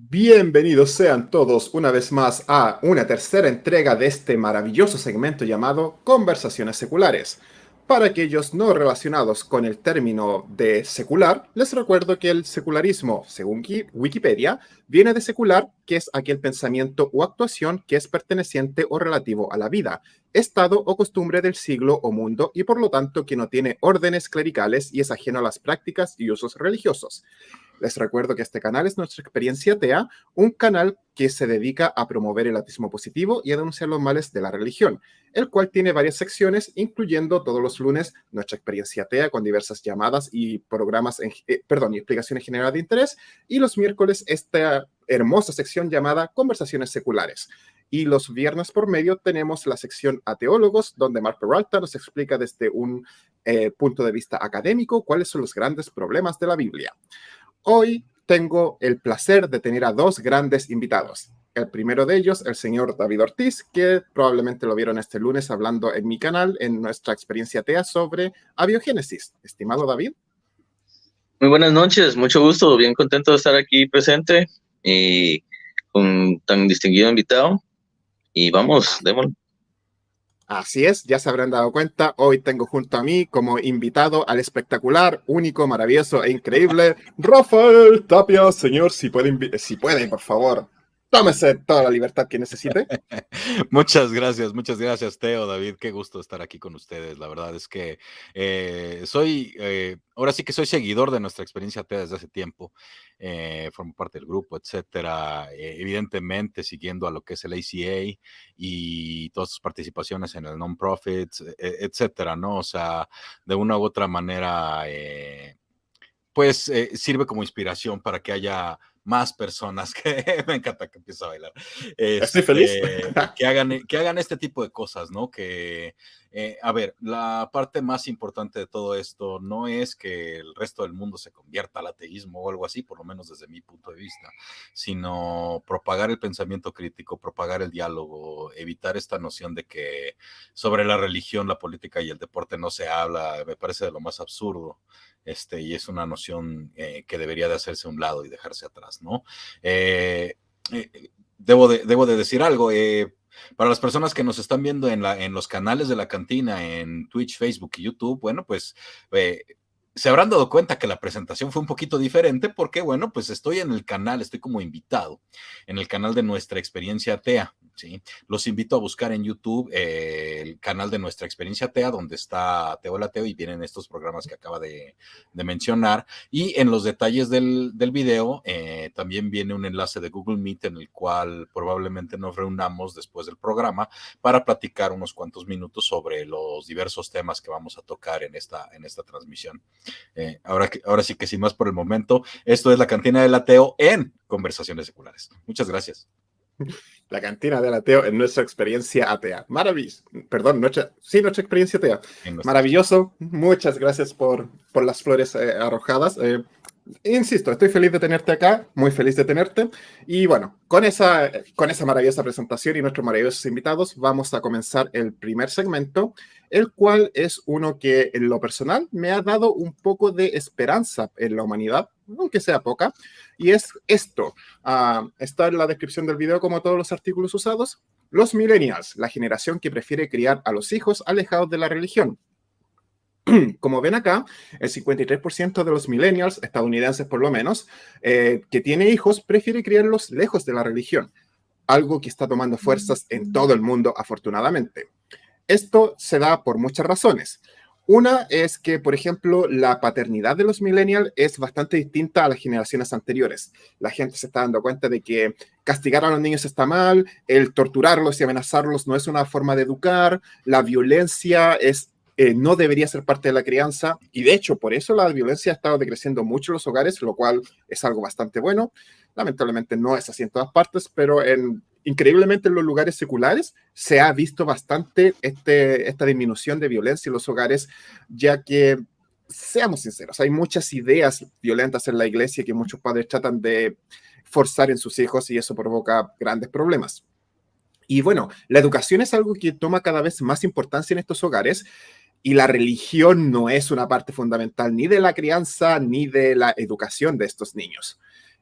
Bienvenidos sean todos una vez más a una tercera entrega de este maravilloso segmento llamado Conversaciones Seculares. Para aquellos no relacionados con el término de secular, les recuerdo que el secularismo, según Wikipedia, viene de secular, que es aquel pensamiento o actuación que es perteneciente o relativo a la vida, estado o costumbre del siglo o mundo y por lo tanto que no tiene órdenes clericales y es ajeno a las prácticas y usos religiosos. Les recuerdo que este canal es nuestra experiencia TEA, un canal que se dedica a promover el ateísmo positivo y a denunciar los males de la religión, el cual tiene varias secciones, incluyendo todos los lunes nuestra experiencia TEA con diversas llamadas y programas, en, eh, perdón, y explicaciones generales de interés, y los miércoles esta hermosa sección llamada Conversaciones Seculares. Y los viernes por medio tenemos la sección a teólogos, donde Mark Peralta nos explica desde un eh, punto de vista académico cuáles son los grandes problemas de la Biblia. Hoy tengo el placer de tener a dos grandes invitados. El primero de ellos, el señor David Ortiz, que probablemente lo vieron este lunes hablando en mi canal, en nuestra experiencia TEA sobre abiogénesis. Estimado David. Muy buenas noches, mucho gusto, bien contento de estar aquí presente y con tan distinguido invitado. Y vamos, démosle. Así es, ya se habrán dado cuenta, hoy tengo junto a mí como invitado al espectacular, único, maravilloso e increíble Rafael Tapia. Señor, si puede, si puede, por favor, tómese toda la libertad que necesite. muchas gracias, muchas gracias, Teo, David. Qué gusto estar aquí con ustedes. La verdad es que eh, soy, eh, ahora sí que soy seguidor de nuestra experiencia Teo desde hace tiempo. Eh, formo parte del grupo, etcétera. evidentemente, siguiendo a lo que es el ACA y todas sus participaciones en el non-profit, etcétera, ¿no? O sea, de una u otra manera, pues sirve como inspiración para que haya más personas que me encanta que empiece a bailar. Estoy feliz. Este, que, hagan, que hagan este tipo de cosas, ¿no? Que, eh, a ver, la parte más importante de todo esto no es que el resto del mundo se convierta al ateísmo o algo así, por lo menos desde mi punto de vista, sino propagar el pensamiento crítico, propagar el diálogo, evitar esta noción de que sobre la religión, la política y el deporte no se habla, me parece de lo más absurdo. Este, y es una noción eh, que debería de hacerse a un lado y dejarse atrás, ¿no? Eh, eh, debo, de, debo de decir algo, para las personas que nos están viendo en, la, en los canales de la cantina, en Twitch, Facebook y YouTube, bueno, pues se habrán dado cuenta que la presentación fue un poquito diferente porque, bueno, pues estoy en el canal, estoy como invitado en el canal de nuestra experiencia atea. ¿sí? Los invito a buscar en YouTube eh, el canal de nuestra experiencia TEA, donde está Teo Lateo y vienen estos programas que acaba de, mencionar. Y en los detalles del, del video eh, también viene un enlace de Google Meet en el cual probablemente nos reunamos después del programa para platicar unos cuantos minutos sobre los diversos temas que vamos a tocar en esta, en esta transmisión. Eh, ahora, ahora sí que sin más por el momento, esto es la cantina del ateo en conversaciones seculares. Muchas gracias. la cantina del ateo en nuestra experiencia atea. Maravilloso. Perdón, nuestra, sí, nuestra experiencia atea. Maravilloso. Muchas gracias por, por las flores eh, arrojadas. Eh, insisto, estoy feliz de tenerte acá, muy feliz de tenerte. Y bueno, con esa, con esa maravillosa presentación y nuestros maravillosos invitados, vamos a comenzar el primer segmento, el cual es uno que en lo personal me ha dado un poco de esperanza en la humanidad, aunque sea poca, y es esto. Uh, está en la descripción del video como todos los artículos usados. Los millennials, la generación que prefiere criar a los hijos alejados de la religión. Como ven acá, el 53% de los millennials, estadounidenses por lo menos, eh, que tiene hijos, prefiere criarlos lejos de la religión, algo que está tomando fuerzas en todo el mundo, afortunadamente. Esto se da por muchas razones. Una es que, por ejemplo, la paternidad de los millennials es bastante distinta a las generaciones anteriores. La gente se está dando cuenta de que castigar a los niños está mal, el torturarlos y amenazarlos no es una forma de educar, la violencia es eh, no debería ser parte de la crianza y de hecho por eso la violencia ha estado decreciendo mucho en los hogares, lo cual es algo bastante bueno. Lamentablemente no es así en todas partes, pero en, increíblemente en los lugares seculares se ha visto bastante este, esta disminución de violencia en los hogares, ya que, seamos sinceros, hay muchas ideas violentas en la iglesia que muchos padres tratan de forzar en sus hijos y eso provoca grandes problemas. Y bueno, la educación es algo que toma cada vez más importancia en estos hogares y la religión no es una parte fundamental ni de la crianza ni de la educación de estos niños.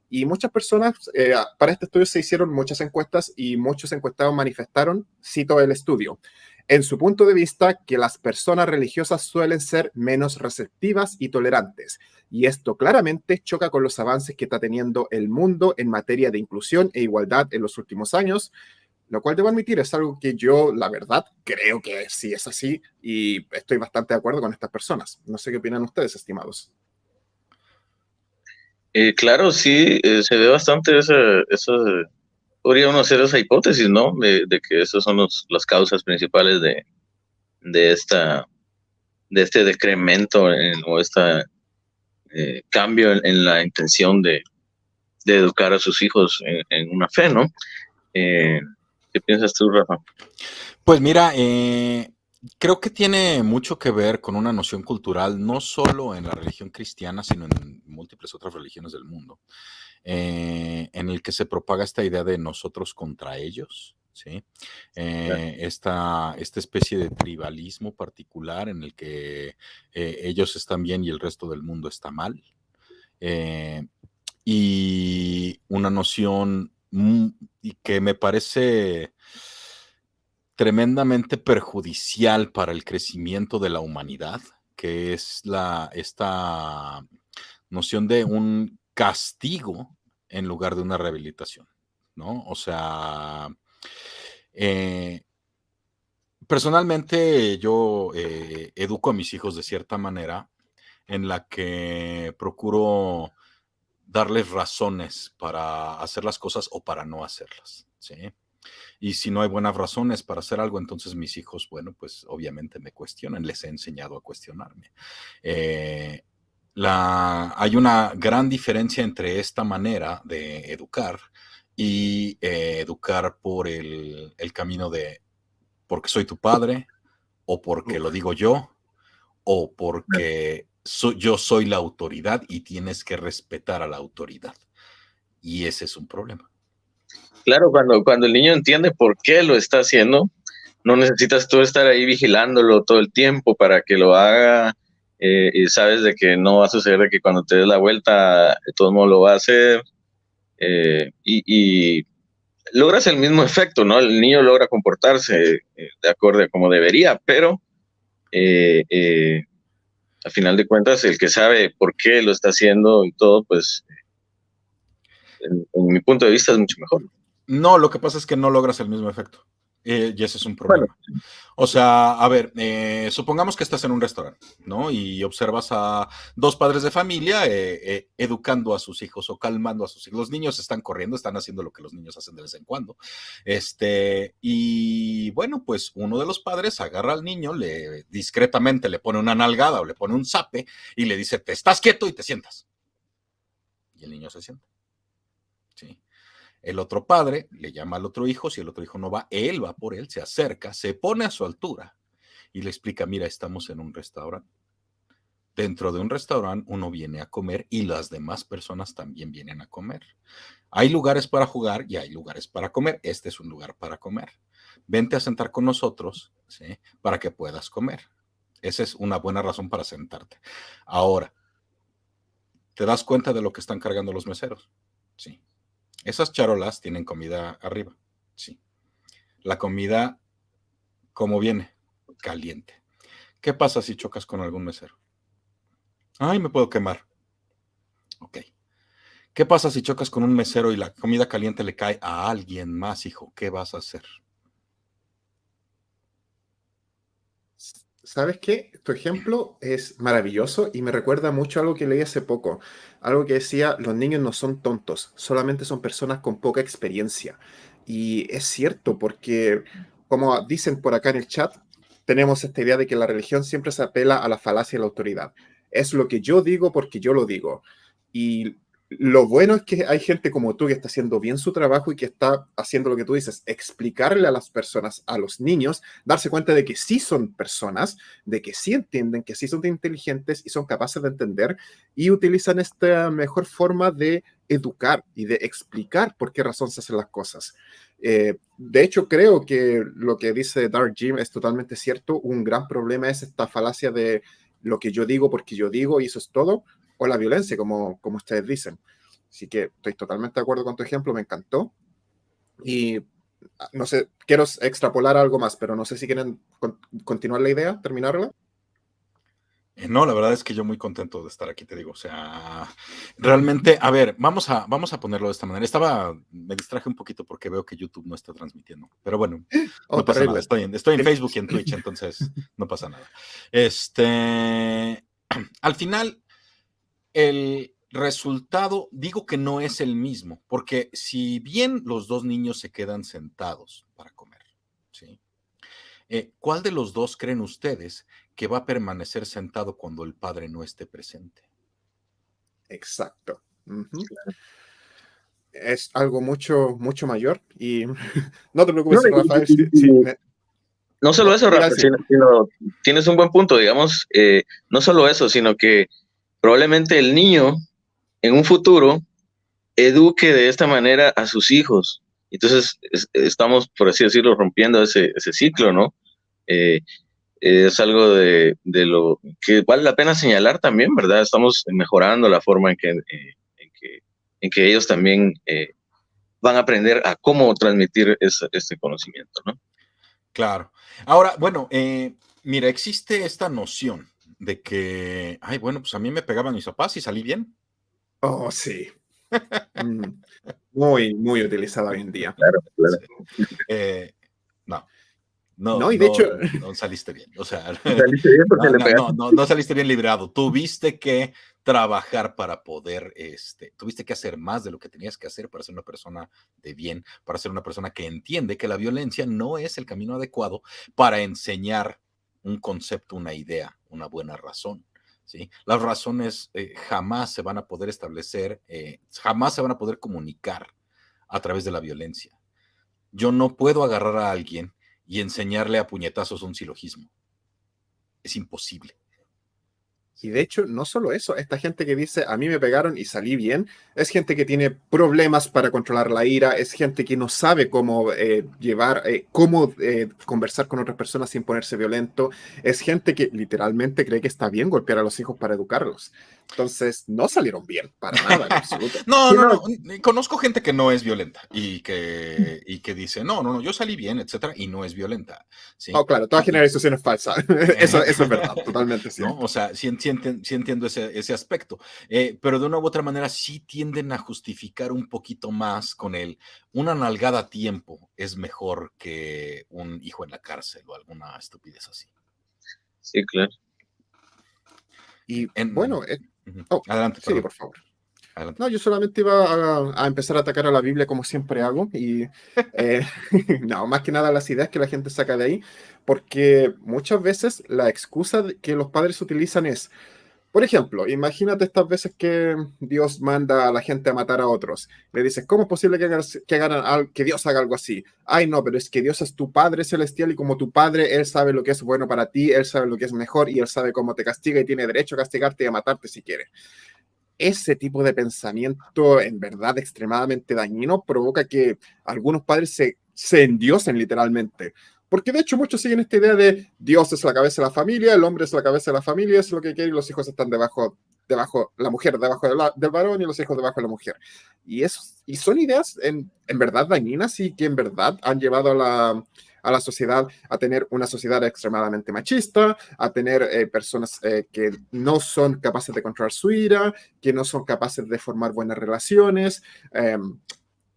Y muchas personas, eh, para este estudio se hicieron muchas encuestas y muchos encuestados manifestaron, cito el estudio, en su punto de vista que las personas religiosas suelen ser menos receptivas y tolerantes. Y esto claramente choca con los avances que está teniendo el mundo en materia de inclusión e igualdad en los últimos años, lo cual debo admitir es algo que yo, la verdad, creo que sí es así y estoy bastante de acuerdo con estas personas. No sé qué opinan ustedes, estimados. Eh, claro, sí, eh, se ve bastante esa, podría uno hacer esa hipótesis, ¿no? De, que esas son las causas principales de, de, esta, de este decremento o este cambio en, la intención de, educar a sus hijos en, en una fe, ¿no? ¿Qué piensas tú, Rafa? Pues mira, eh, creo que tiene mucho que ver con una noción cultural, no solo en la religión cristiana, sino en múltiples otras religiones del mundo, eh, en el que se propaga esta idea de nosotros contra ellos. ¿sí? Eh, esta, especie de tribalismo particular en el que ellos están bien y el resto del mundo está mal. y una noción y que me parece tremendamente perjudicial para el crecimiento de la humanidad, que es la, esta noción de un castigo en lugar de una rehabilitación, ¿no? O sea, eh, personalmente yo eh, educo a mis hijos de cierta manera en la que procuro darles razones para hacer las cosas o para no hacerlas, ¿sí? Y si no hay buenas razones para hacer algo, entonces mis hijos, bueno, pues obviamente me cuestionan, les he enseñado a cuestionarme. Eh, la, hay una gran diferencia entre esta manera de educar y eh, educar por el, el, camino de porque soy tu padre o porque lo digo yo o porque yo soy la autoridad y tienes que respetar a la autoridad. Y ese es un problema. Claro, cuando, cuando el niño entiende por qué lo está haciendo, no necesitas tú estar ahí vigilándolo todo el tiempo para que lo haga eh, y sabes de que no va a suceder de que cuando te des la vuelta de todo modo lo va a hacer eh, y, logras el mismo efecto, ¿no? El niño logra comportarse eh, de acuerdo a como debería, pero a final de cuentas, el que sabe por qué lo está haciendo y todo, pues, en, mi punto de vista es mucho mejor. No, lo que pasa es que no logras el mismo efecto. Eh, y ese es un problema. O sea, a ver, eh, supongamos que estás en un restaurante, ¿no? Y observas a dos padres de familia eh, educando a sus hijos o calmando a sus hijos. Los niños están corriendo, están haciendo lo que los niños hacen de vez en cuando. Este, y bueno, pues uno de los padres agarra al niño, le discretamente le pone una nalgada o le pone un zape y le dice, te estás quieto y te sientas. Y el niño se sienta. Sí. El otro padre le llama al otro hijo, si el otro hijo no va, él va por él, se acerca, se pone a su altura y le explica, mira, estamos en un restaurante. Dentro de un restaurante uno viene a comer y las demás personas también vienen a comer. Hay lugares para jugar y hay lugares para comer. Este es un lugar para comer. Vente a sentar con nosotros para que puedas comer. Esa es una buena razón para sentarte. Ahora, ¿te das cuenta de lo que están cargando los meseros? Sí. Esas charolas tienen comida arriba. Sí. La comida, ¿cómo viene? Caliente. ¿Qué pasa si chocas con algún mesero? Ay, me puedo quemar. Ok. ¿Qué pasa si chocas con un mesero y la comida caliente le cae a alguien más, hijo? ¿Qué vas a hacer? ¿Sabes qué? Tu ejemplo es maravilloso y me recuerda mucho a algo que leí hace poco. Algo que decía, los niños no son tontos, solamente son personas con poca experiencia. Y es cierto, porque como dicen por acá en el chat, tenemos esta idea de que la religión siempre se apela a la falacia de la autoridad. Es lo que yo digo porque yo lo digo. Y lo bueno es que hay gente como tú que está haciendo bien su trabajo y que está haciendo lo que tú dices, explicarle a las personas, a los niños, darse cuenta de que sí son personas, de que sí entienden, que sí son inteligentes y son capaces de entender y utilizan esta mejor forma de educar y de explicar por qué razón se hacen las cosas. Eh, de hecho, creo que lo que dice Dark Jim es totalmente cierto. Un gran problema es esta falacia de lo que yo digo porque yo digo y eso es todo o la violencia, como, como ustedes dicen. Así que estoy totalmente de acuerdo con tu ejemplo, me encantó. Y ah, no sé, quiero extrapolar algo más, pero no sé si quieren continuar la idea, terminarla. Eh, no, la verdad es que yo muy contento de estar aquí, te digo. O sea, realmente, a ver, vamos a, vamos a ponerlo de esta manera. Estaba, me distraje un poquito porque veo que YouTube no está transmitiendo. Pero bueno, no pasa nada. Estoy en, estoy en Facebook y en Twitch, entonces no pasa nada. Este, al final, el resultado, digo que no es el mismo, porque si bien los dos niños se quedan sentados para comer, ¿sí? Eh, ¿cuál de los dos creen ustedes que va a permanecer sentado cuando el padre no esté presente? Exacto. Es algo mucho, mucho mayor y no te preocupes, Rafael. No solo eso, Rafael, sino, tienes un buen punto, digamos, eh, no solo eso, sino que probablemente el niño en un futuro eduque de esta manera a sus hijos. Entonces, estamos, por así decirlo, rompiendo ese, ciclo, ¿no? Eh, es algo de, lo que vale la pena señalar también, ¿verdad? Estamos mejorando la forma en que, eh, en que, ellos también eh, van a aprender a cómo transmitir este conocimiento, ¿no? Claro. Ahora, bueno, mira, existe esta noción de que, ay, bueno, pues a mí me pegaban mis papás y salí bien. Oh, sí. Mm, muy, muy utilizada hoy en día. Claro, claro. Eh, no. No, no, y de hecho. No saliste bien. O sea, saliste bien porque no, le no, no, no, saliste bien librado. Tuviste que trabajar para poder, este, tuviste que hacer más de lo que tenías que hacer para ser una persona de bien, para ser una persona que entiende que la violencia no es el camino adecuado para enseñar un concepto, una idea, una buena razón. ¿sí? Las razones eh, jamás se van a poder establecer, eh, jamás se van a poder comunicar a través de la violencia. Yo no puedo agarrar a alguien y enseñarle a puñetazos un silogismo. Es imposible. Y de hecho, no solo eso, esta gente que dice, a mí me pegaron y salí bien, es gente que tiene problemas para controlar la ira, es gente que no sabe cómo eh, llevar, eh, cómo eh, conversar con otras personas sin ponerse violento, es gente que literalmente cree que está bien golpear a los hijos para educarlos. Entonces, no salieron bien, para nada, en absoluto. no, no, no, conozco gente que no es violenta y que, y que dice, no, no, no, yo salí bien, etcétera, y no es violenta. ¿sí? Oh, claro, toda generalización es falsa. eso, eso, es verdad, totalmente ¿No? O sea, sí, entiendo ese, ese aspecto, eh, pero de una u otra manera sí tienden a justificar un poquito más con el, una nalgada a tiempo es mejor que un hijo en la cárcel o alguna estupidez así. Sí, claro. Y en, bueno, eh, Oh, Adelante. Sí, por favor. No, yo solamente iba a, empezar a atacar a la Biblia como siempre hago y eh, no, más que nada las ideas que la gente saca de ahí, porque muchas veces la excusa que los padres utilizan es, Por ejemplo, imagínate estas veces que Dios manda a la gente a matar a otros. Le dices, ¿cómo es posible que, que, que Dios haga algo así? Ay, no, pero es que Dios es tu Padre celestial y como tu Padre, Él sabe lo que es bueno para ti, Él sabe lo que es mejor y Él sabe cómo te castiga y tiene derecho a castigarte y a matarte si quiere. Ese tipo de pensamiento, en verdad extremadamente dañino, provoca que algunos padres se, se endiosen literalmente porque de hecho muchos siguen esta idea de Dios es la cabeza de la familia, el hombre es la cabeza de la familia, es lo que quiere y los hijos están debajo, debajo la mujer debajo del varón y los hijos debajo de la mujer. Y, eso, y son ideas en, en verdad dañinas y que en verdad han llevado a la, a la sociedad a tener una sociedad extremadamente machista, a tener eh, personas eh, que no son capaces de controlar su ira, que no son capaces de formar buenas relaciones. Eh,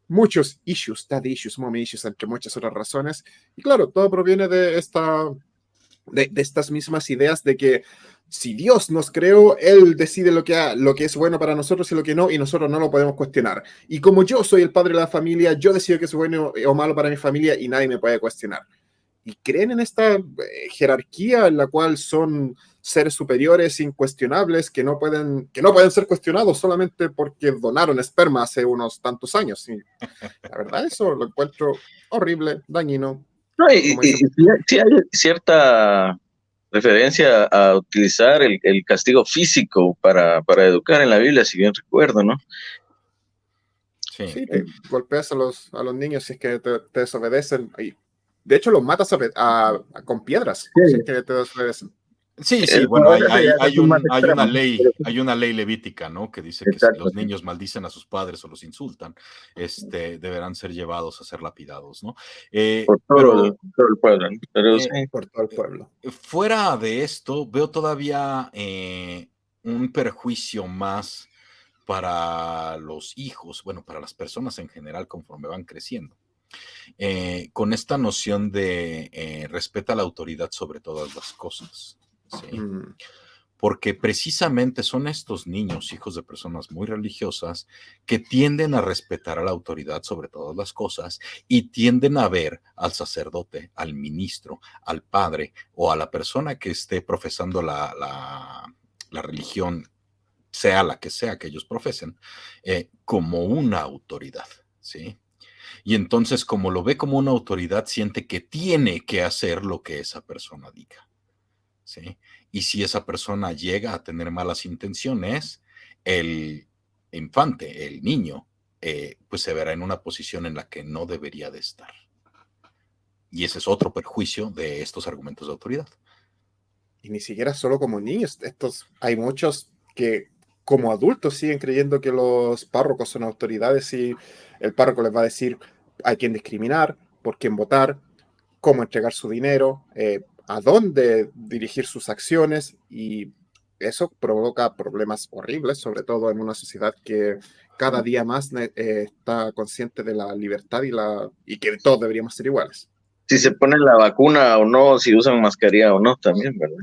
muchos issues, daddy issues, mommy issues, entre muchas otras razones. Y claro, todo proviene de, esta, de, estas mismas ideas de que si Dios nos creó, Él decide lo que, lo que es bueno para nosotros y lo que no, y nosotros no lo podemos cuestionar. Y como yo soy el padre de la familia, yo decido que es bueno o malo para mi familia y nadie me puede cuestionar. Y creen en esta eh, jerarquía en la cual son seres superiores incuestionables que no pueden, que no pueden ser cuestionados solamente porque donaron esperma hace unos tantos años. Y la verdad, eso lo encuentro horrible, dañino. No, y, hay cierta referencia a utilizar el, castigo físico para, para, educar en la Biblia, si bien recuerdo, ¿no? Sí, golpeas a los, a los niños si es que te, desobedecen. Y, de hecho, los matas con piedras si es que te desobedecen. Sí, sí, bueno, hay, una ley, hay una ley levítica, ¿no? Que dice que si los niños maldicen a sus padres o los insultan, este, deberán ser llevados a ser lapidados, ¿no? Eh, por, todo, el pueblo, eh, por todo el pueblo. Fuera de esto, veo todavía eh, un perjuicio más para los hijos, bueno, para las personas en general conforme van creciendo. con esta noción de respeta la autoridad sobre todas las cosas. Mm. Porque precisamente son estos niños, hijos de personas muy religiosas, que tienden a respetar a la autoridad sobre todas las cosas y tienden a ver al sacerdote, al ministro, al padre o a la persona que esté profesando la, la, religión, sea la que sea que ellos profesen, eh, como una autoridad. ¿sí? Y entonces, como lo ve como una autoridad, siente que tiene que hacer lo que esa persona diga. Y si esa persona llega a tener malas intenciones, el infante, el niño, eh, pues se verá en una posición en la que no debería de estar. Y ese es otro perjuicio de estos argumentos de autoridad. Y ni siquiera solo como niños, estos hay muchos que como adultos siguen creyendo que los párrocos son autoridades y el párroco les va a decir a quién discriminar, por quién votar, cómo entregar su dinero, eh, a dónde dirigir sus acciones y eso provoca problemas horribles, sobre todo en una sociedad que cada día más eh, está consciente de la libertad y, la, y que todos deberíamos ser iguales. Si se ponen la vacuna o no, si usan mascarilla o no, también, ¿verdad?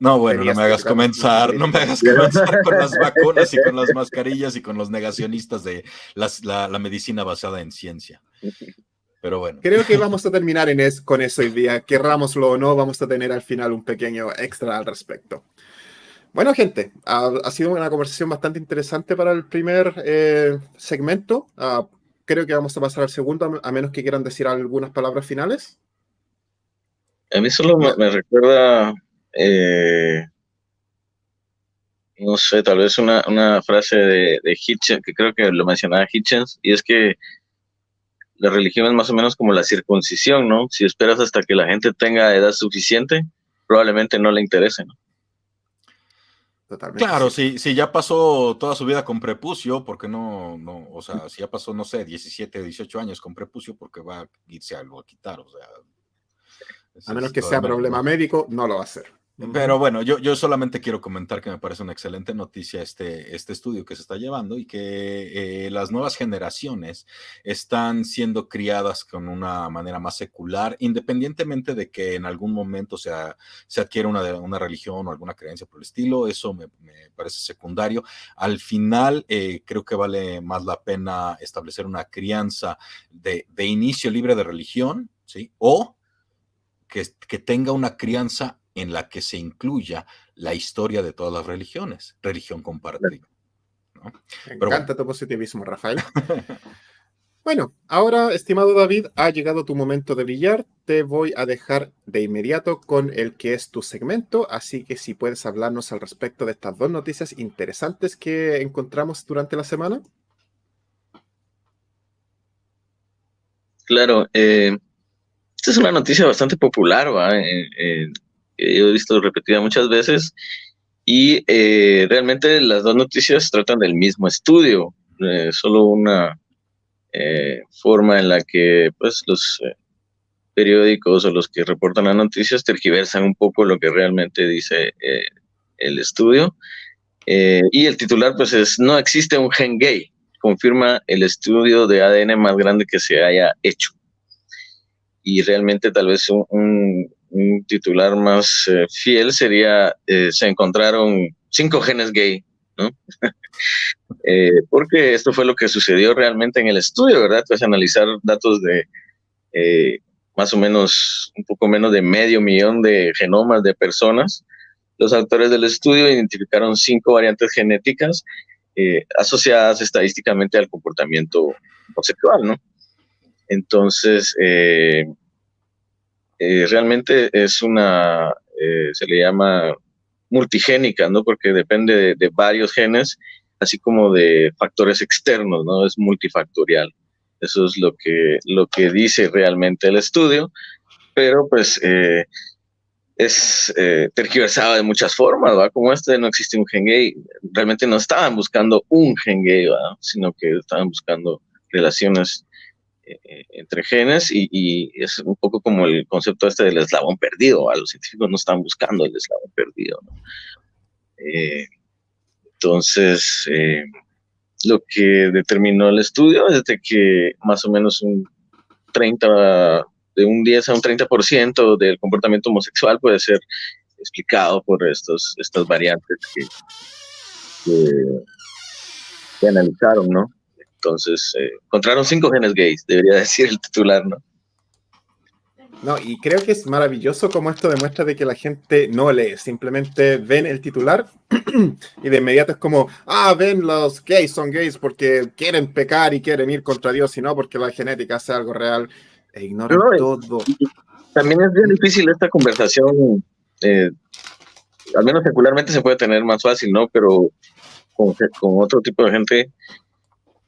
No, bueno, no me hagas comenzar, no me hagas comenzar con las vacunas y con las mascarillas y con los negacionistas de la, la medicina basada en ciencia. Pero bueno. Creo que vamos a terminar en es, con eso hoy día. Querrámoslo o no, vamos a tener al final un pequeño extra al respecto. Bueno, gente, ha, sido una conversación bastante interesante para el primer eh, segmento. Ah, creo que vamos a pasar al segundo, a menos que quieran decir algunas palabras finales. A mí solo me, recuerda, eh, no sé, tal vez una, frase de, de Hitchens, que creo que lo mencionaba Hitchens, y es que la religión es más o menos como la circuncisión, ¿no? Si esperas hasta que la gente tenga edad suficiente, probablemente no le interese, ¿no? Totalmente. Claro, si, si ya pasó toda su vida con prepucio, ¿por qué no, no, o sea, si ya pasó, no sé, 17, 18 años con prepucio, porque va a irse algo a quitar, o sea. A menos que sea problema médico, no lo va a hacer. Pero bueno, yo, yo solamente quiero comentar que me parece una excelente noticia este, este estudio que se está llevando y que eh, las nuevas generaciones están siendo criadas con una manera más secular, independientemente de que en algún momento se, se adquiera una, una religión o alguna creencia por el estilo, eso me, parece secundario. Al final, eh, creo que vale más la pena establecer una crianza de, de inicio libre de religión, ¿sí? O que, que tenga una crianza en la que se incluya la historia de todas las religiones, religión compartida. Me encanta tu positivismo, Rafael. bueno, ahora, estimado David, ha llegado tu momento de brillar. Te voy a dejar de inmediato con el que es tu segmento, así que si puedes hablarnos al respecto de estas dos noticias interesantes que encontramos durante la semana. Claro, eh, esta es una noticia bastante popular, ¿va? Eh, eh, he visto repetida muchas veces y eh, realmente las dos noticias tratan del mismo estudio, eh, solo una eh, forma en la que pues, los periódicos o los que reportan las noticias tergiversan un poco lo que realmente dice el estudio. y el titular pues es, no existe un gen gay, confirma el estudio de ADN más grande que se haya hecho. Y realmente tal vez un titular más eh, fiel sería, eh, se encontraron cinco genes gay, ¿no? Eh, porque esto fue lo que sucedió realmente en el estudio, ¿verdad? Tras analizar datos de más o menos, un poco menos de medio millón de genomas de personas, los autores del estudio identificaron cinco variantes genéticas asociadas estadísticamente al comportamiento homosexual, ¿no? Entonces, realmente es una, eh, se le llama multigénica, ¿no? Porque depende de, varios genes, así como de factores externos, ¿no? Es multifactorial. Eso es lo que, lo que dice realmente el estudio, pero pues eh, es tergiversado de muchas formas, ¿va? Como este no existe un gen gay, realmente no estaban buscando un gen gay, ¿va? Sino que estaban buscando relaciones eh, entre genes y, es un poco como el concepto este del eslabón perdido. A los científicos no están buscando el eslabón perdido. Eh, entonces, eh, lo que determinó el estudio es de que más o menos un 30, de un 10 a un 30% del comportamiento homosexual puede ser explicado por estos, estas variantes que, que analizaron, ¿no? Entonces, eh, encontraron cinco genes gays, debería decir el titular, ¿no? No, y creo que es maravilloso como esto demuestra de que la gente no lee, simplemente ven el titular y de inmediato es como, ah, ven los gays son gays porque quieren pecar y quieren ir contra Dios y no porque la genética hace algo real e ignoran todo. También es bien difícil esta conversación, eh, al menos secularmente se puede tener más fácil, ¿no? Pero con, con otro tipo de gente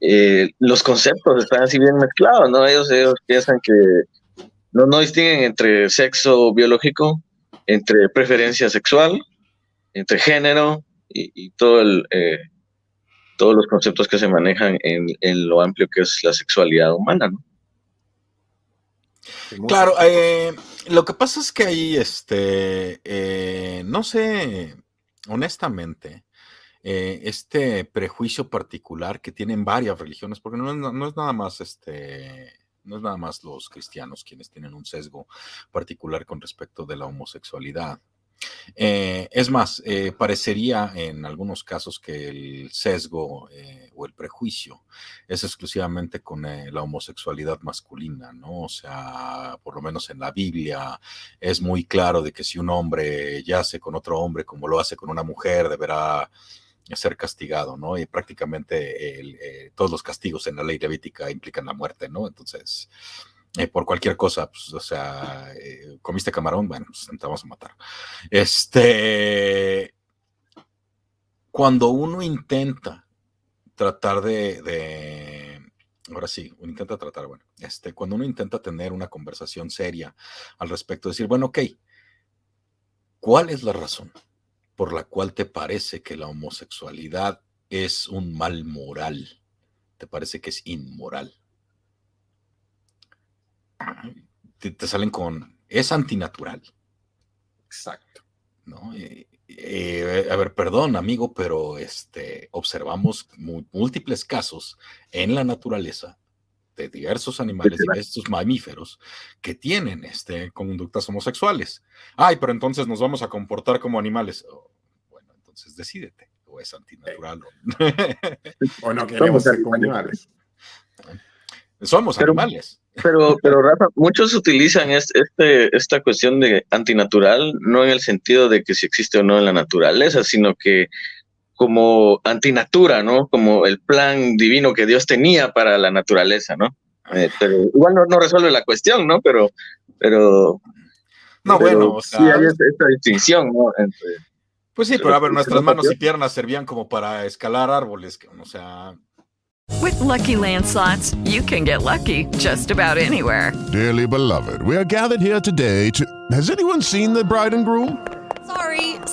eh, los conceptos están así bien mezclados, ¿no? Ellos, ellos piensan que no, no distinguen entre sexo biológico, entre preferencia sexual, entre género y, todo el, eh, todos los conceptos que se manejan en, en, lo amplio que es la sexualidad humana, ¿no? Claro, eh, lo que pasa es que ahí, este, no sé, honestamente, eh, este prejuicio particular que tienen varias religiones, porque no es, nada más este, no es nada más los cristianos quienes tienen un sesgo particular con respecto de la homosexualidad. Eh, es más, eh, parecería en algunos casos que el sesgo o el prejuicio es exclusivamente con la homosexualidad masculina, ¿no? O sea, por lo menos en la Biblia es muy claro de que si un hombre yace con otro hombre como lo hace con una mujer, deberá ser castigado, ¿no? Y prácticamente eh, todos los castigos en la ley levítica implican la muerte, ¿no? Entonces, eh, por cualquier cosa, pues, o sea, eh, comiste camarón, bueno, pues te vamos a matar. Este, cuando uno intenta tratar de, ahora sí, uno intenta tratar, bueno, este, cuando uno intenta tener una conversación seria al respecto, decir, bueno, ok, ¿cuál es la razón? Por la cual te parece que la homosexualidad es un mal moral, te parece que es inmoral. Te, salen con, es antinatural. Exacto. ¿no? Eh, a ver, perdón, amigo, pero este, observamos múltiples casos en la naturaleza de diversos animales, de estos mamíferos que tienen este, conductas homosexuales. Ay, pero entonces nos vamos a comportar como animales. Oh, bueno, entonces decídete, o es antinatural. o no queremos ser como animales. Somos animales. Pero, pero Rafa, muchos utilizan este, esta cuestión de antinatural, no en el sentido de que si existe o no en la naturaleza, sino que como antinatura, ¿no? Como el plan divino que Dios tenía para la naturaleza, ¿no? Eh, pero igual no, resuelve la cuestión, ¿no? Pero, pero. No, bueno, o sea, sí hay esta distinción, ¿no? pues sí, pero a ver, nuestras manos y piernas servían como para escalar árboles, o sea. With lucky landslots, you can get lucky just about anywhere. Dearly beloved, we are gathered here today to. Has anyone seen the bride and groom? Sorry,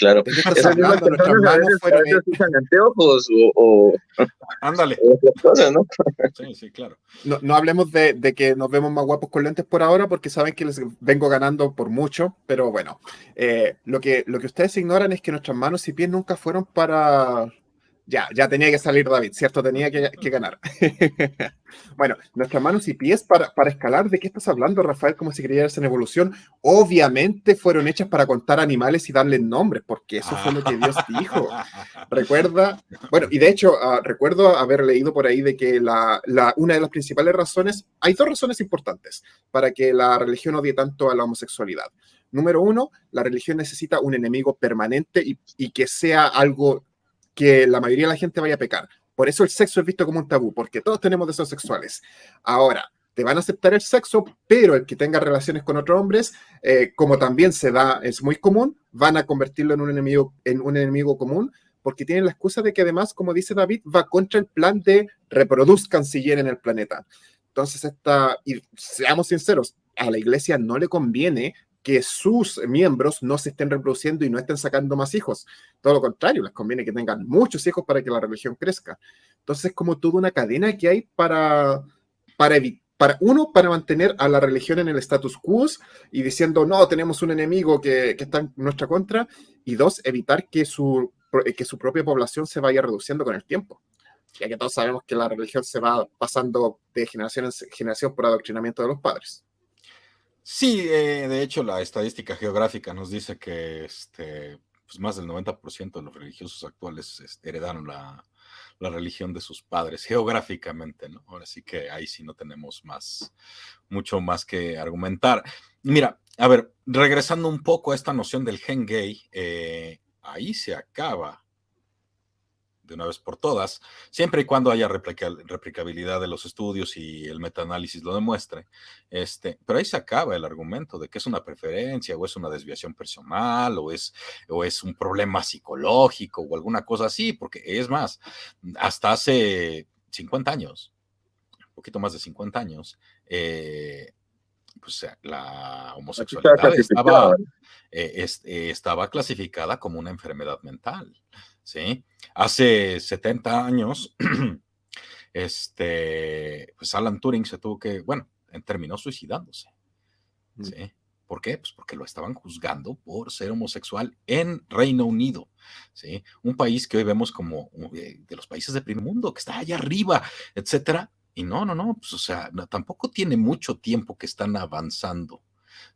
Claro. Usan anteojos o, o, Ándale. o cosas, ¿no? Sí, sí, claro. No, no hablemos de, de, que nos vemos más guapos con lentes por ahora, porque saben que les vengo ganando por mucho, pero bueno, eh, lo, que, lo que ustedes ignoran es que nuestras manos y pies nunca fueron para ya, ya tenía que salir David, ¿cierto? Tenía que, ganar. bueno, nuestras manos y pies para, para, escalar, ¿de qué estás hablando, Rafael? Como si creyeras en evolución. Obviamente fueron hechas para contar animales y darles nombres, porque eso fue lo que Dios dijo. Recuerda, bueno, y de hecho, uh, recuerdo haber leído por ahí de que la, la, una de las principales razones, hay dos razones importantes para que la religión odie tanto a la homosexualidad. Número uno, la religión necesita un enemigo permanente y, y que sea algo que la mayoría de la gente vaya a pecar. Por eso el sexo es visto como un tabú, porque todos tenemos deseos sexuales. Ahora, te van a aceptar el sexo, pero el que tenga relaciones con otros hombres, eh, como también se da, es muy común, van a convertirlo en un enemigo, en un enemigo común, porque tienen la excusa de que además, como dice David, va contra el plan de reproduzcan si quieren el planeta. Entonces, esta, y seamos sinceros, a la iglesia no le conviene que sus miembros no se estén reproduciendo y no estén sacando más hijos. Todo lo contrario, les conviene que tengan muchos hijos para que la religión crezca. Entonces, es como toda una cadena que hay para, para Para, uno, para mantener a la religión en el status quo y diciendo, no, tenemos un enemigo que, que, está en nuestra contra, y dos, evitar que su, que su propia población se vaya reduciendo con el tiempo, ya que todos sabemos que la religión se va pasando de generación en generación por adoctrinamiento de los padres. Sí, eh, de hecho la estadística geográfica nos dice que este, pues más del 90% de los religiosos actuales este, heredaron la, la, religión de sus padres geográficamente, ¿no? Ahora sí que ahí sí no tenemos más, mucho más que argumentar. Mira, a ver, regresando un poco a esta noción del gen gay, eh, ahí se acaba de una vez por todas, siempre y cuando haya replicabilidad de los estudios y el metaanálisis lo demuestre. Este, pero ahí se acaba el argumento de que es una preferencia o es una desviación personal o es, o es un problema psicológico o alguna cosa así, porque es más, hasta hace 50 años, un poquito más de 50 años, eh, pues la homosexualidad estaba, eh, eh, estaba clasificada como una enfermedad mental. ¿Sí? Hace 70 años, este, pues Alan Turing se tuvo que, bueno, terminó suicidándose, mm. ¿sí? ¿Por qué? Pues porque lo estaban juzgando por ser homosexual en Reino Unido, ¿sí? Un país que hoy vemos como de los países de primer mundo, que está allá arriba, etcétera. Y no, no, no, pues o sea, tampoco tiene mucho tiempo que están avanzando,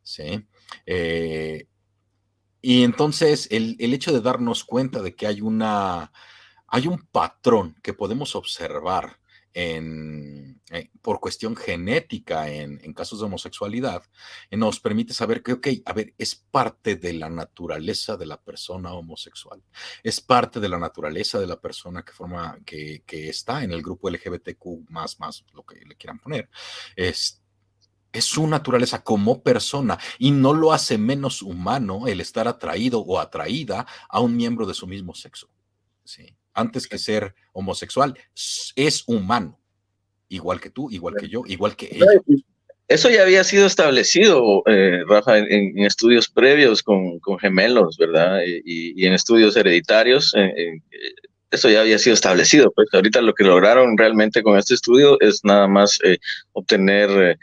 ¿sí? Eh, y entonces el, hecho de darnos cuenta de que hay una, hay un patrón que podemos observar en, eh, por cuestión genética en, casos de homosexualidad, eh, nos permite saber que, ok, a ver, es parte de la naturaleza de la persona homosexual, es parte de la naturaleza de la persona que forma, que, que está en el grupo LGBTQ más, más, lo que le quieran poner. Este, es su naturaleza como persona y no lo hace menos humano el estar atraído o atraída a un miembro de su mismo sexo. ¿sí? Antes que ser homosexual, es humano, igual que tú, igual que yo, igual que ella. Eso ya había sido establecido, eh, Rafa, en, estudios previos con, gemelos, ¿verdad? Y, en estudios hereditarios. Eh, eh, eso ya había sido establecido. Pues ahorita lo que lograron realmente con este estudio es nada más obtener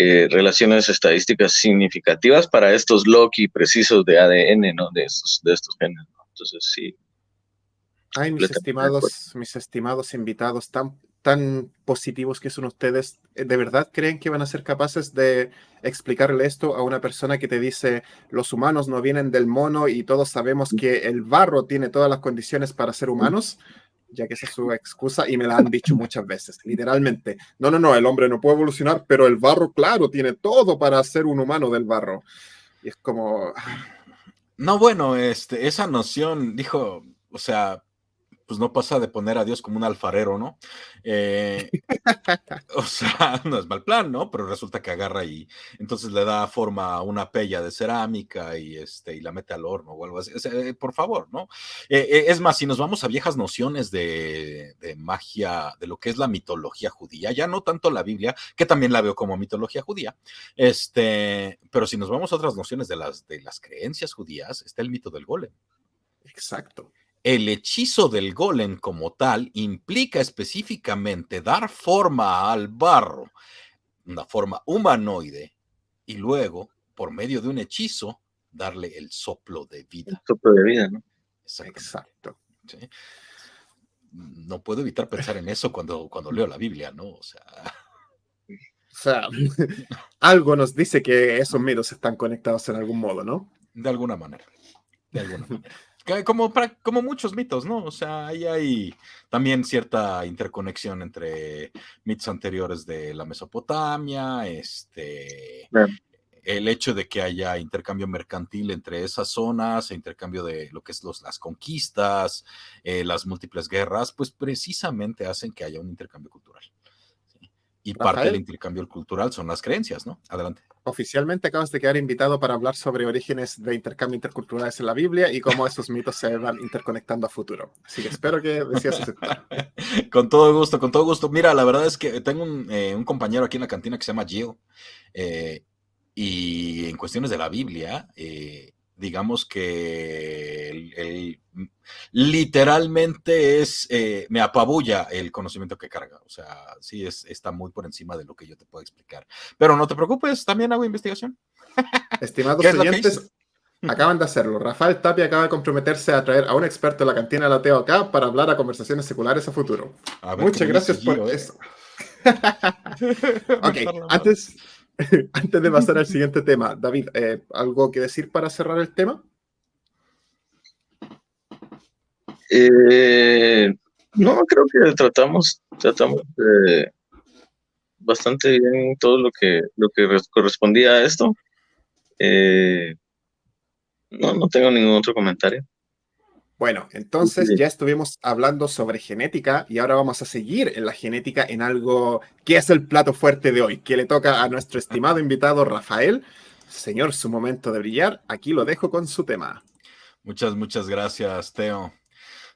eh, relaciones estadísticas significativas para estos Loki precisos de ADN, ¿no? De estos, de estos genes, Entonces, sí. Ay, mis estimados, mis estimados invitados, tan, tan positivos que son ustedes, ¿de verdad creen que van a ser capaces de explicarle esto a una persona que te dice los humanos no vienen del mono y todos sabemos que el barro tiene todas las condiciones para ser humanos? Ya que esa es su excusa y me la han dicho muchas veces, literalmente. No, no, no, el hombre no puede evolucionar, pero el barro, claro, tiene todo para ser un humano del barro. Y es como... No, bueno, este, esa noción, dijo, o sea, pues no pasa de poner a Dios como un alfarero, ¿no? Eh, o sea, no es mal plan, ¿no? Pero resulta que agarra y entonces le da forma a una pella de cerámica y, este, y la mete al horno o algo así. Eh, por favor, ¿no? Eh, es más, si nos vamos a viejas nociones de, magia, de lo que es la mitología judía, ya no tanto la Biblia, que también la veo como mitología judía, este, pero si nos vamos a otras nociones de las, de las creencias judías, está el mito del golem. Exacto. El hechizo del golem como tal implica específicamente dar forma al barro, una forma humanoide, y luego, por medio de un hechizo, darle el soplo de vida. El soplo de vida, ¿no? Exacto. No puedo evitar pensar en eso cuando, cuando leo la Biblia, ¿no? O sea... O sea, algo nos dice que esos mitos están conectados en algún modo, ¿no? De alguna manera. De alguna manera. Como, como muchos mitos, ¿no? O sea, ahí hay también cierta interconexión entre mitos anteriores de la Mesopotamia, este, el hecho de que haya intercambio mercantil entre esas zonas, intercambio de lo que es los, las conquistas, eh, las múltiples guerras, pues precisamente hacen que haya un intercambio cultural. Y parte del intercambio cultural son las creencias, ¿no? Adelante. Oficialmente acabas de quedar invitado para hablar sobre orígenes de intercambio interculturales en la Biblia y cómo esos mitos se van interconectando a futuro. Así que espero que decías aceptar. con todo gusto, con todo gusto. Mira, la verdad es que tengo un, eh, compañero aquí en la cantina que se llama Gio. Eh, y en cuestiones de la Biblia, eh, digamos que el, literalmente es, eh, me apabulla el conocimiento que carga. O sea, sí es, está muy por encima de lo que yo te puedo explicar. Pero no te preocupes, también hago investigación. Estimados oyentes, acaban de hacerlo. Rafael Tapia acaba de comprometerse a traer a un experto de la cantina de Lateo acá para hablar a conversaciones seculares a futuro. Muchas gracias por ¿eh? eso. ok, antes, Antes de pasar al siguiente tema, David, eh, ¿algo que decir para cerrar el tema? Eh, no, creo que tratamos, tratamos bastante bien todo lo que, lo que correspondía a esto. Eh, no, no tengo ningún otro comentario. Bueno, entonces ya estuvimos hablando sobre genética y ahora vamos a seguir en la genética en algo que es el plato fuerte de hoy, que le toca a nuestro estimado invitado Rafael. Señor, su momento de brillar, aquí lo dejo con su tema. Muchas, muchas gracias, Teo.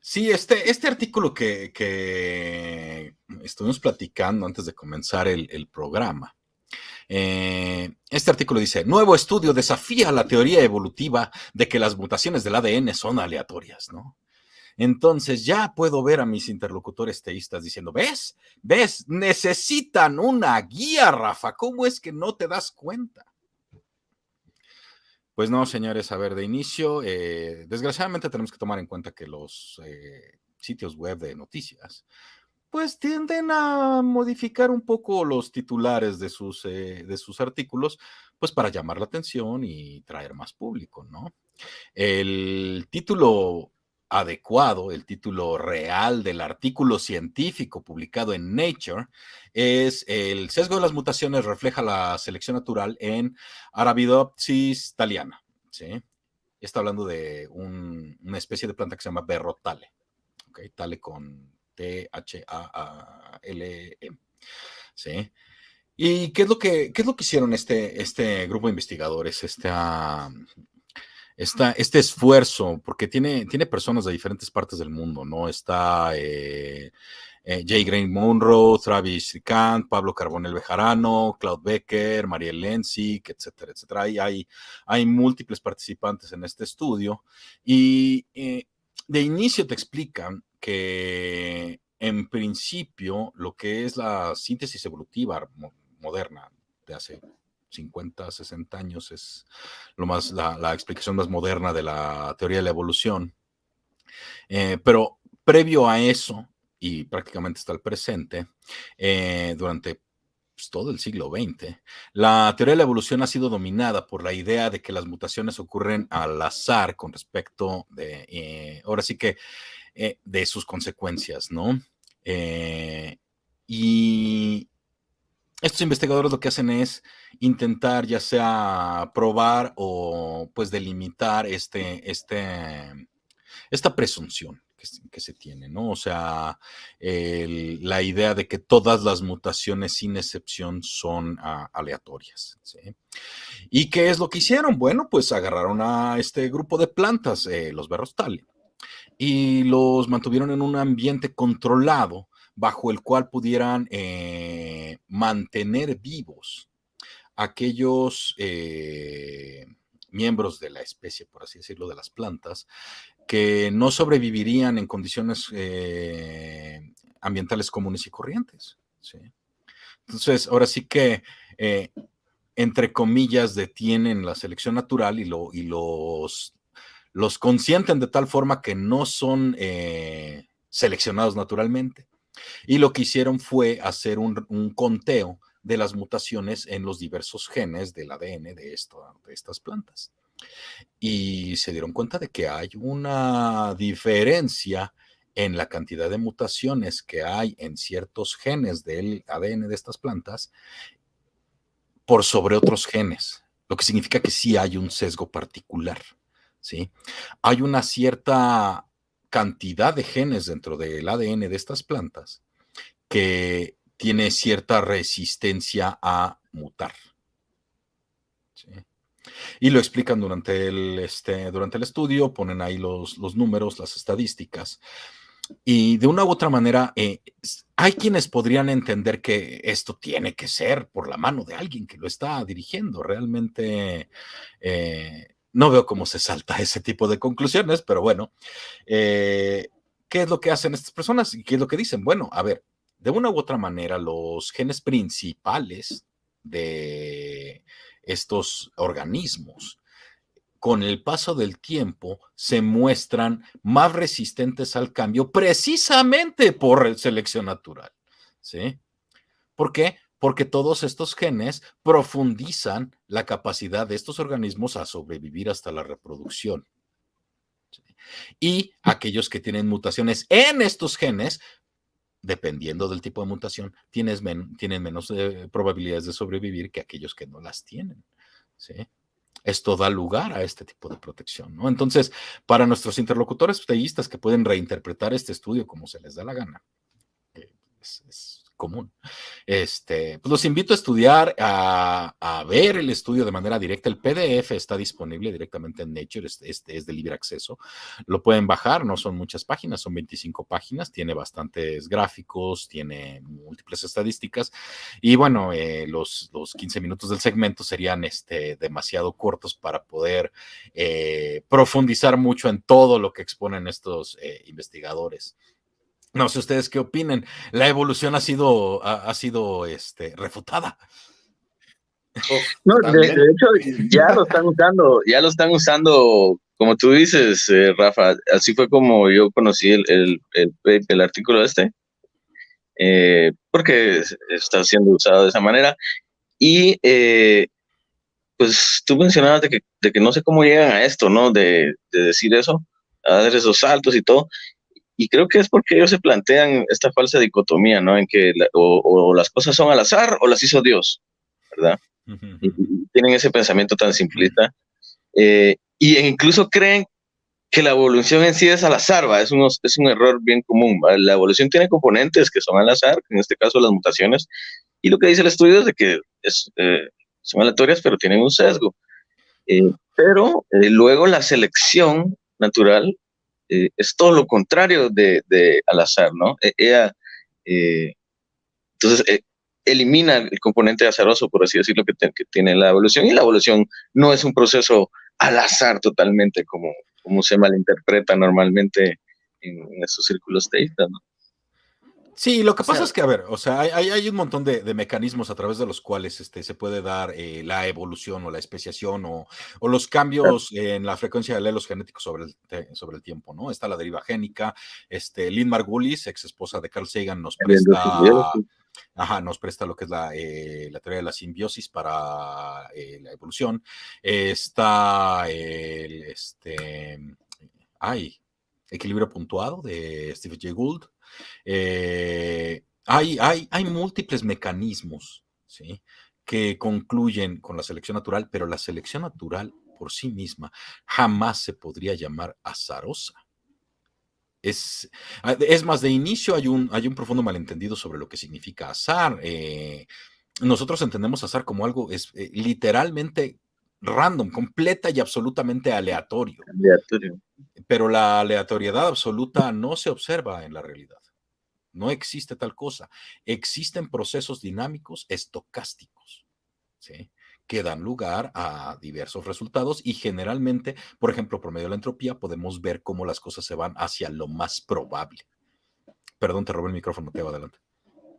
Sí, este, este artículo que, estuvimos platicando antes de comenzar el programa eh, este artículo dice, nuevo estudio desafía la teoría evolutiva de que las mutaciones del ADN son aleatorias, ¿no? Entonces ya puedo ver a mis interlocutores teístas diciendo, ¿ves? ¿Ves? Necesitan una guía, Rafa. ¿Cómo es que no te das cuenta? Pues no, señores, a ver, de inicio, eh, desgraciadamente tenemos que tomar en cuenta que los eh, sitios web de noticias pues tienden a modificar un poco los titulares de sus, eh, de sus artículos, pues para llamar la atención y traer más público, ¿no? El título adecuado, el título real del artículo científico publicado en Nature es El sesgo de las mutaciones refleja la selección natural en Arabidopsis thaliana, ¿sí? Está hablando de una especie de planta que se llama berrotale, ¿ok? Tale con T-H-A-L-E. ¿Sí? ¿Y qué es lo que, es lo que hicieron este, este grupo de investigadores? Este, este esfuerzo, porque tiene, tiene personas de diferentes partes del mundo, ¿no? Está eh, eh, Jay Green Monroe, Travis Kant, Pablo Carbonel Bejarano, Claude Becker, Mariel Lenzik, etcétera, etcétera. hay, hay múltiples participantes en este estudio y eh, de inicio te explican que en principio lo que es la síntesis evolutiva moderna de hace 50, 60 años es lo más, la, explicación más moderna de la teoría de la evolución. Eh, pero previo a eso, y prácticamente hasta el presente, eh, durante pues, todo el siglo XX, la teoría de la evolución ha sido dominada por la idea de que las mutaciones ocurren al azar con respecto de, eh, ahora sí que, eh, de sus consecuencias, ¿no? y estos investigadores lo que hacen es intentar ya sea probar o pues delimitar este, este, esta presunción que, se tiene, ¿no? O sea, la idea de que todas las mutaciones sin excepción son ah, aleatorias. ¿Y qué es lo que hicieron? Bueno, pues agarraron a este grupo de plantas, eh, los berros y los mantuvieron en un ambiente controlado bajo el cual pudieran eh, mantener vivos aquellos eh, miembros de la especie, por así decirlo, de las plantas, que no sobrevivirían en condiciones eh, ambientales comunes y corrientes. Entonces, ahora sí que, entre comillas, detienen la selección natural y, lo, y los, consienten de tal forma que no son seleccionados naturalmente. Y lo que hicieron fue hacer un, conteo de las mutaciones en los diversos genes del ADN de, de estas plantas. Y se dieron cuenta de que hay una diferencia en la cantidad de mutaciones que hay en ciertos genes del ADN de estas plantas por sobre otros genes, lo que significa que sí hay un sesgo particular. ¿sí? Hay una cierta cantidad de genes dentro del ADN de estas plantas que tiene cierta resistencia a mutar. Y lo explican durante el, este, durante el estudio, ponen ahí los, los, números, las estadísticas. Y de una u otra manera, eh, hay quienes podrían entender que esto tiene que ser por la mano de alguien que lo está dirigiendo. Realmente eh, no veo cómo se salta ese tipo de conclusiones, pero bueno, eh, ¿qué es lo que hacen estas personas y qué es lo que dicen? Bueno, a ver, de una u otra manera, los genes principales de estos organismos, con el paso del tiempo, se muestran más resistentes al cambio precisamente por selección natural. ¿Sí? ¿Por qué? porque todos estos genes profundizan la capacidad de estos organismos a sobrevivir hasta la reproducción. Y aquellos que tienen mutaciones en estos genes, dependiendo del tipo de mutación, tienen menos eh, probabilidades de sobrevivir que aquellos que no las tienen. Esto da lugar a este tipo de protección, ¿no? Entonces, para nuestros interlocutores teístas que pueden reinterpretar este estudio como se les da la gana, es común. Este, pues los invito a estudiar, a, ver el estudio de manera directa. El PDF está disponible directamente en Nature, este, es de libre acceso. Lo pueden bajar, no son muchas páginas, son 25 páginas, tiene bastantes gráficos, tiene múltiples estadísticas. Y bueno, eh, los, los 15 minutos del segmento serían este, demasiado cortos para poder eh, profundizar mucho en todo lo que exponen estos eh, investigadores. No sé ustedes qué opinen. La evolución ha sido, ha, sido este, refutada. No, de, hecho, ya lo están usando, ya lo están usando, como tú dices, eh, Rafa. Así fue como yo conocí el, el, el, artículo este, eh, porque está siendo usado de esa manera. Y eh, pues tú mencionabas de que, de que no sé cómo llegan a esto, ¿no? De, de decir eso, a dar esos saltos y todo y creo que es porque ellos se plantean esta falsa dicotomía, ¿no? En que o, las cosas son al azar o las hizo Dios, ¿verdad? tienen ese pensamiento tan simplista. Eh, y incluso creen que la evolución en sí es al azar, ¿va? Es, es un error bien común. La evolución tiene componentes que son al azar, en este caso las mutaciones, y lo que dice el estudio es de que es, eh, son aleatorias, pero tienen un sesgo. Eh, pero luego la selección natural eh, es todo lo contrario de, al azar, ¿no? Ella, eh, entonces, eh, elimina el componente azaroso, por así decirlo, que, tiene la evolución, y la evolución no es un proceso al azar totalmente, como, como se malinterpreta normalmente en, estos círculos teístas, ¿no? Sí, lo que pasa es que, a ver, o sea, hay, hay un montón de, de, mecanismos a través de los cuales este, se puede dar eh, la evolución o la especiación o, o los cambios en la frecuencia de alelos genéticos sobre el, sobre el tiempo, ¿no? Está la deriva génica. Este, Lynn Margulis, ex esposa de Carl Sagan, nos presta, ajá, nos presta lo que es la, eh, la teoría de la simbiosis para eh, la evolución. está el, este, ay, equilibrio puntuado de Steve J. Gould. Eh, hay, hay, hay múltiples mecanismos ¿sí? que concluyen con la selección natural, pero la selección natural por sí misma jamás se podría llamar azarosa. Es, es más, de inicio hay un, hay un profundo malentendido sobre lo que significa azar. Eh, nosotros entendemos azar como algo es, eh, literalmente random, completa y absolutamente aleatorio. aleatorio. Pero la aleatoriedad absoluta no se observa en la realidad. No existe tal cosa. Existen procesos dinámicos estocásticos, ¿sí? que dan lugar a diversos resultados y generalmente, por ejemplo, por medio de la entropía, podemos ver cómo las cosas se van hacia lo más probable. Perdón, te robé el micrófono, te va adelante.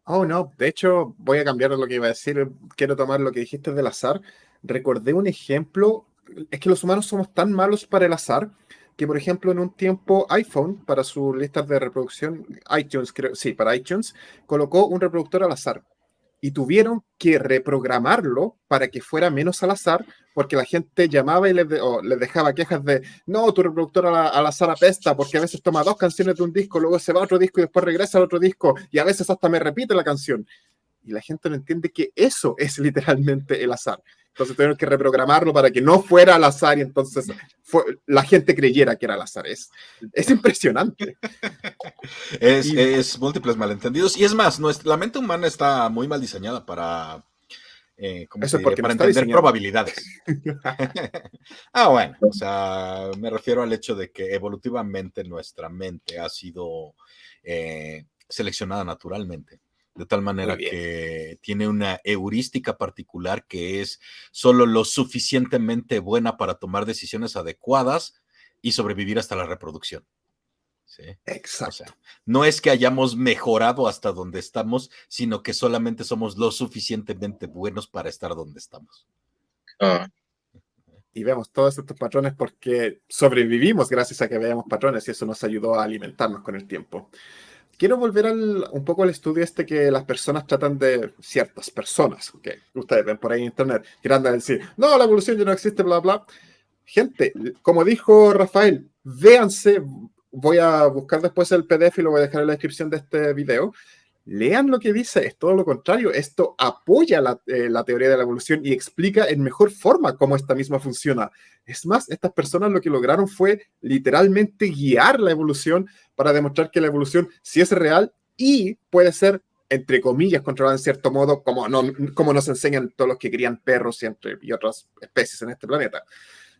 Oh, no, de hecho, voy a cambiar lo que iba a decir. Quiero tomar lo que dijiste del azar. Recordé un ejemplo. Es que los humanos somos tan malos para el azar que, por ejemplo, en un tiempo iPhone, para sus listas de reproducción, iTunes, creo, sí, para iTunes, colocó un reproductor al azar. Y tuvieron que reprogramarlo para que fuera menos al azar, porque la gente llamaba y les, dejaba quejas de, no, tu reproductor al, azar apesta, porque a veces toma dos canciones de un disco, luego se va a otro disco y después regresa al otro disco, y a veces hasta me repite la canción. Y la gente no entiende que eso es literalmente el azar. Entonces tuvieron que reprogramarlo para que no fuera al azar y entonces la gente creyera que era al azar. Es, impresionante. es, múltiples malentendidos. Y es más, nuestra, la mente humana está muy mal diseñada para, eh, para entender probabilidades. ah, bueno, o sea, me refiero al hecho de que evolutivamente nuestra mente ha sido eh, seleccionada naturalmente de tal manera que tiene una heurística particular que es solo lo suficientemente buena para tomar decisiones adecuadas y sobrevivir hasta la reproducción. ¿Sí? Exacto. no es que hayamos mejorado hasta donde estamos, sino que solamente somos lo suficientemente buenos para estar donde estamos. Ah. Y vemos todos estos patrones porque sobrevivimos gracias a que veamos patrones y eso nos ayudó a alimentarnos con el tiempo quiero volver al, un poco al estudio este que las personas tratan de, ciertas personas, que ustedes ven por ahí en internet, tirando a decir, no, la evolución ya no existe, bla, bla. Gente, como dijo Rafael, véanse, voy a buscar después el PDF y lo voy a dejar en la descripción de este video lean lo que dice, es todo lo contrario, esto apoya eh, la, teoría de la evolución y explica en mejor forma cómo esta misma funciona. Es más, estas personas lo que lograron fue literalmente guiar la evolución para demostrar que la evolución sí es real y puede ser, entre comillas, controlada en cierto modo, como, no, como nos enseñan todos los que crían perros y, y otras especies en este planeta.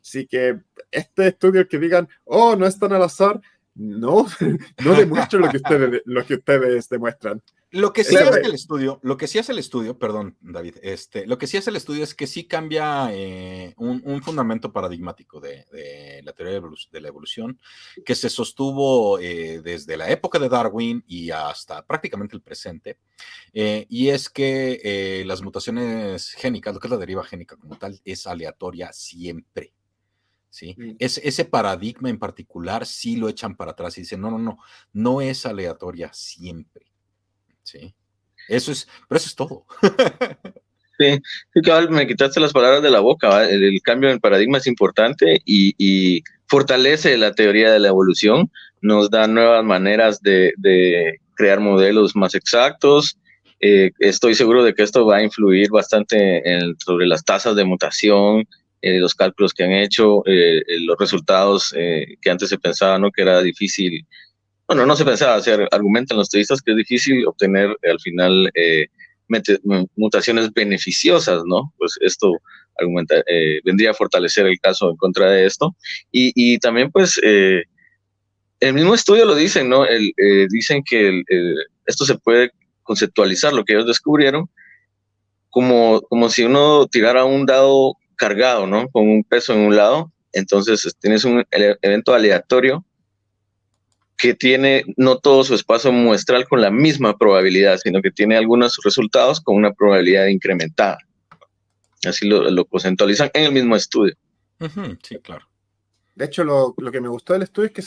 Así que este estudio que digan, oh, no es tan al azar, no, no demuestra lo que ustedes, lo que ustedes demuestran. Lo que sí hace el estudio, lo que sí hace el estudio, perdón, David, este, lo que sí hace el estudio es que sí cambia eh, un, fundamento paradigmático de, la teoría de la evolución que se sostuvo eh, desde la época de Darwin y hasta prácticamente el presente, eh, y es que las mutaciones génicas, lo que es la deriva génica como tal, es aleatoria siempre. ¿Sí? Mm. Es, ese paradigma en particular sí lo echan para atrás y dicen, no, no, no, no es aleatoria siempre, ¿sí? Eso es, pero eso es todo. sí, me quitaste las palabras de la boca, el, cambio en paradigma es importante y, fortalece la teoría de la evolución, nos da nuevas maneras de, crear modelos más exactos, eh, estoy seguro de que esto va a influir bastante sobre las tasas de mutación, eh, los cálculos que han hecho, eh, eh, los resultados que antes se pensaba ¿no? que era difícil, bueno, no se pensaba, se argumentan los teoristas que es difícil obtener al final mutaciones beneficiosas, ¿no? Pues esto vendría a fortalecer el caso en contra de esto. Y, también, pues, el mismo estudio lo dicen, ¿no? El, dicen que esto se puede conceptualizar, lo que ellos descubrieron, como, como si uno tirara un dado cargado, ¿no? Con un peso en un lado. Entonces tienes un evento aleatorio que tiene no todo su espacio muestral con la misma probabilidad, sino que tiene algunos resultados con una probabilidad incrementada. Así lo, lo en el mismo estudio. sí, claro. De hecho, lo, que me gustó del estudio es que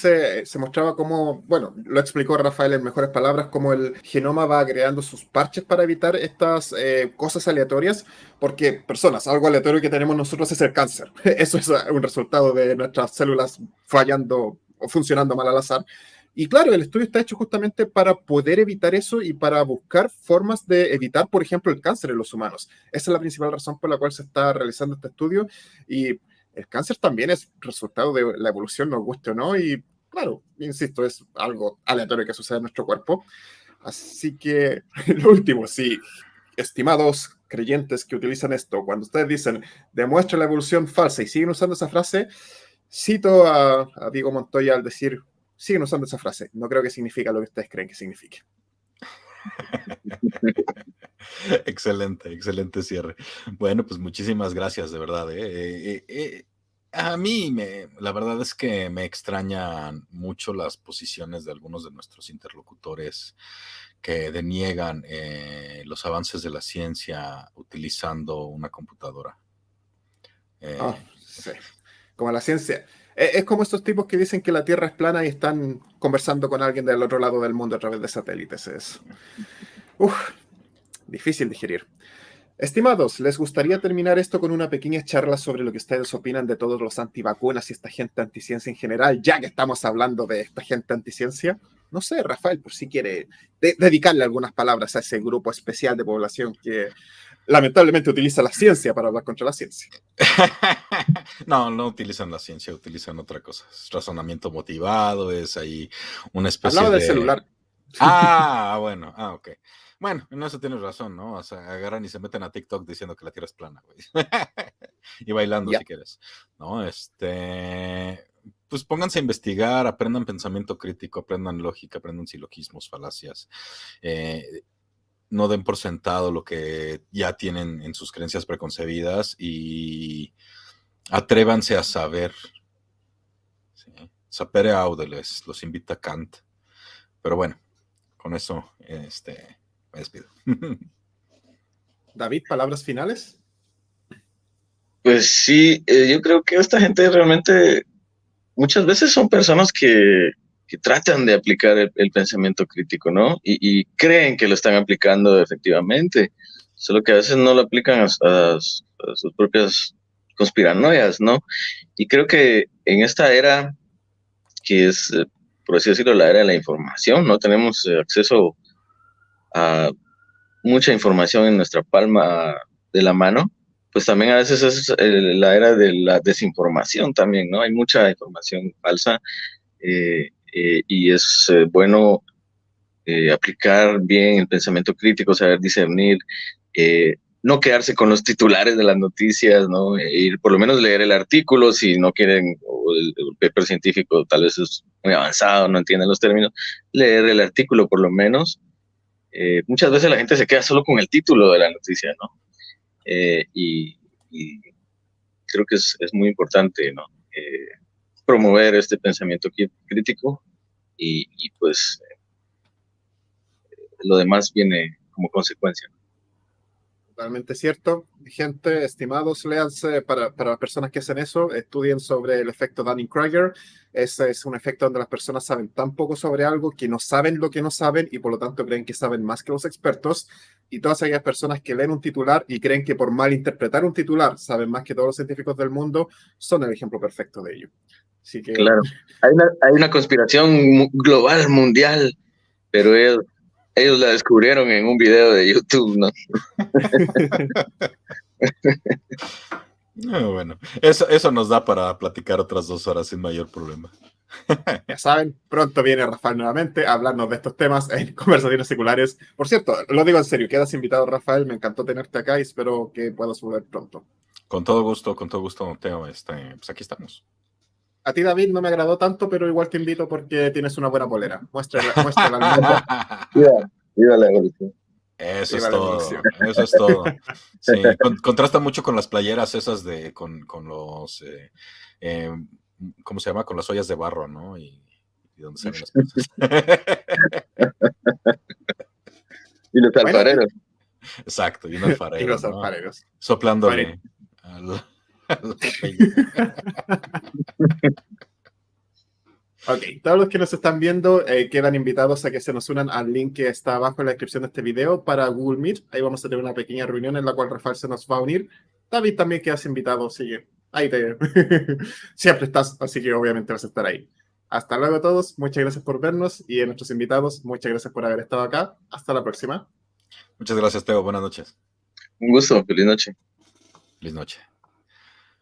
se, mostraba cómo, bueno, lo explicó Rafael en mejores palabras, cómo el genoma va creando sus parches para evitar estas eh, cosas aleatorias, porque personas, algo aleatorio que tenemos nosotros es el cáncer. Eso es un resultado de nuestras células fallando o funcionando mal al azar. Y claro, el estudio está hecho justamente para poder evitar eso y para buscar formas de evitar, por ejemplo, el cáncer en los humanos. Esa es la principal razón por la cual se está realizando este estudio. Y el cáncer también es resultado de la evolución, nos guste o no, y claro, insisto, es algo aleatorio que sucede en nuestro cuerpo. Así que, lo último, sí, estimados creyentes que utilizan esto, cuando ustedes dicen demuestra la evolución falsa y siguen usando esa frase, cito a, a Diego Montoya al decir, siguen usando esa frase, no creo que significa lo que ustedes creen que signifique. excelente, excelente cierre. Bueno, pues muchísimas gracias, de verdad. ¿eh? Eh, eh, a mí, me, la verdad es que me extrañan mucho las posiciones de algunos de nuestros interlocutores que deniegan los avances de la ciencia utilizando una computadora. Ah, como la ciencia. Es como estos tipos que dicen que la Tierra es plana y están conversando con alguien del otro lado del mundo a través de satélites. Es uf, difícil digerir. Estimados, ¿les gustaría terminar esto con una pequeña charla sobre lo que ustedes opinan de todos los antivacunas y esta gente anticiencia en general, ya que estamos hablando de esta gente anticiencia? No sé, Rafael, por si quiere dedicarle algunas palabras a ese grupo especial de población que lamentablemente utiliza la ciencia para hablar contra la ciencia. no, no utilizan la ciencia, utilizan otra cosa. Es razonamiento motivado, es ahí una especie Hablaba del celular. Ah, bueno, ah, ok. Bueno, en eso tienes razón, ¿no? O sea, agarran y se meten a TikTok diciendo que la Tierra es plana, güey. y bailando si quieres, ¿no? Este, pues pónganse a investigar, aprendan pensamiento crítico, aprendan lógica, aprendan silogismos, falacias. Eh, no den por sentado lo que ya tienen en sus creencias preconcebidas y atrévanse a saber. ¿sí? Sapere audeles, los invita Kant. Pero bueno, con eso este, me despido. David, palabras finales. Pues sí, eh, yo creo que esta gente realmente muchas veces son personas que que tratan de aplicar el, pensamiento crítico, ¿no? Y, creen que lo están aplicando efectivamente, solo que a veces no lo aplican a, sus propias conspiranoias, ¿no? Y creo que en esta era, que es, eh, por así decirlo, la era de la información, ¿no? Tenemos eh, acceso a mucha información en nuestra palma de la mano, pues también a veces es eh, la era de la desinformación también, ¿no? Hay mucha información falsa eh, y es bueno aplicar bien el pensamiento crítico, saber discernir, no quedarse con los titulares de las noticias, ¿no? ir por lo menos leer el artículo si no quieren, o el, paper científico tal vez es muy avanzado, no entienden los términos, leer el artículo por lo menos. muchas veces la gente se queda solo con el título de la noticia, ¿no? Y, creo que es, es muy importante, ¿no? promover este pensamiento crítico y, pues lo demás viene como consecuencia. Totalmente cierto. Gente, estimados, léanse para, para las personas que hacen eso, estudien sobre el efecto Dunning-Kruger. Ese es un efecto donde las personas saben tan poco sobre algo que no saben lo que no saben y por lo tanto creen que saben más que los expertos. Y todas aquellas personas que leen un titular y creen que por mal interpretar un titular saben más que todos los científicos del mundo son el ejemplo perfecto de ello. Claro, hay una, hay una conspiración global, mundial, pero ellos, ellos la descubrieron en un video de YouTube, ¿no? Ah, bueno, eso, eso nos da para platicar otras dos horas sin mayor problema. ya saben, pronto viene Rafael nuevamente a hablarnos de estos temas en conversaciones seculares. Por cierto, lo digo en serio, quedas invitado, Rafael. Me encantó tenerte acá y espero que puedas volver pronto. Con todo gusto, con todo gusto, Teo. Este, pues aquí estamos. A ti, David, no me agradó tanto, pero igual te invito porque tienes una buena polera. Muéstrala. muéstrala viva, la evolución. Eso es todo. Eso es todo. Sí, contrasta mucho con las playeras esas de, con, con los, eh, eh, ¿cómo se llama? Con las ollas de barro, ¿no? Y y donde salen las cosas. y los alfareros. Exacto, y un alfarero. Y los ¿no? alfareros. Soplándole al, al Ok, todos los que nos están viendo eh, quedan invitados a que se nos unan al link que está abajo en la descripción de este video para Google Meet. Ahí vamos a tener una pequeña reunión en la cual Rafael se nos va a unir. David también quedas invitado, así que ahí te... Siempre estás, así que obviamente vas a estar ahí. Hasta luego a todos, muchas gracias por vernos y a nuestros invitados, muchas gracias por haber estado acá. Hasta la próxima. Muchas gracias, Teo. Buenas noches. Un gusto, feliz noche. Feliz noche.